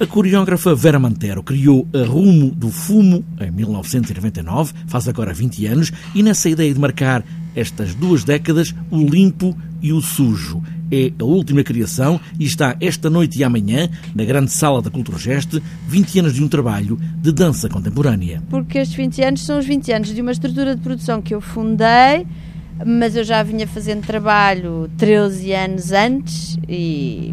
A coreógrafa Vera Mantero criou a Rumo do Fumo em 1999, faz agora 20 anos, e nessa ideia de marcar estas duas décadas, o limpo e o sujo. É a última criação e está esta noite e amanhã, na grande sala da Cultura Geste, 20 anos de um trabalho de dança contemporânea. Porque estes 20 anos são os 20 anos de uma estrutura de produção que eu fundei, mas eu já vinha fazendo trabalho 13 anos antes e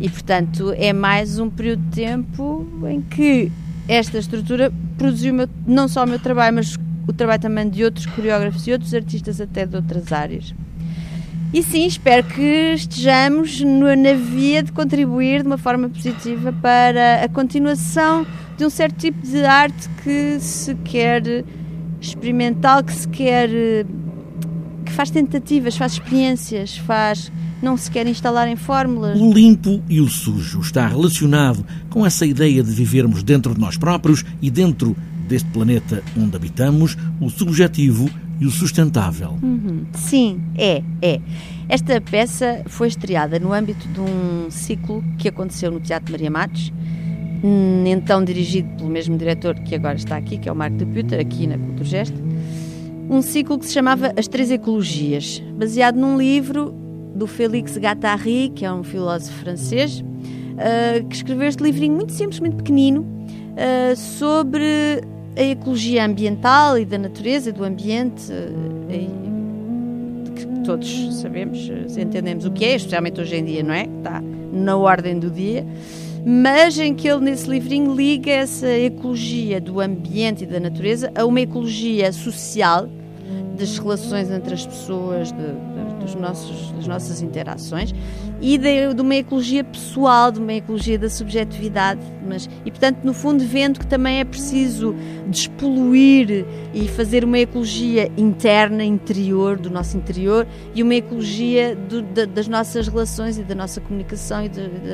e, portanto, é mais um período de tempo em que esta estrutura produziu meu, não só o meu trabalho, mas o trabalho também de outros coreógrafos e outros artistas até de outras áreas. E sim, espero que estejamos na via de contribuir de uma forma positiva para a continuação de um certo tipo de arte que se quer experimental, que se quer que faz tentativas, faz experiências, faz não se quer instalar em fórmulas. O limpo e o sujo está relacionado com essa ideia de vivermos dentro de nós próprios e dentro deste planeta onde habitamos, o subjetivo e o sustentável. Uhum. Sim, é, é. Esta peça foi estreada no âmbito de um ciclo que aconteceu no Teatro Maria Matos, então dirigido pelo mesmo diretor que agora está aqui, que é o Marco de Puter, aqui na Culturgest. Um ciclo que se chamava As Três Ecologias, baseado num livro do Félix Guattari, que é um filósofo francês, uh, que escreveu este livrinho muito simples, muito pequenino, uh, sobre a ecologia ambiental e da natureza, do ambiente, uh, que todos sabemos, entendemos o que é, especialmente hoje em dia, não é? Está na ordem do dia mas em que ele, nesse livrinho, liga essa ecologia do ambiente e da natureza a uma ecologia social das relações entre as pessoas, de, de, dos nossos, das nossas interações e de, de, uma ecologia pessoal, de uma ecologia da subjetividade. Mas, e, portanto, no fundo, vendo que também é preciso despoluir e fazer uma ecologia interna, interior, do nosso interior e uma ecologia do, das nossas relações e da nossa comunicação e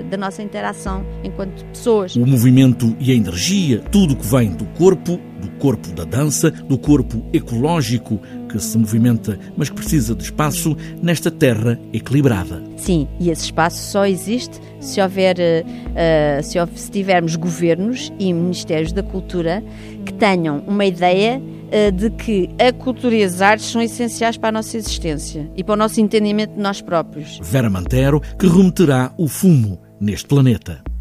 da nossa interação enquanto pessoas. O movimento e a energia, tudo que vem do corpo, do corpo da dança, do corpo ecológico que se movimenta, mas que precisa de espaço nesta terra equilibrada. Sim, e esse espaço só existe se houver, uh, se, se tivermos governos e ministérios da cultura que tenham uma ideia uh, de que a cultura e as artes são essenciais para a nossa existência e para o nosso entendimento de nós próprios. Vera Mantero, que remeterá o fumo neste planeta.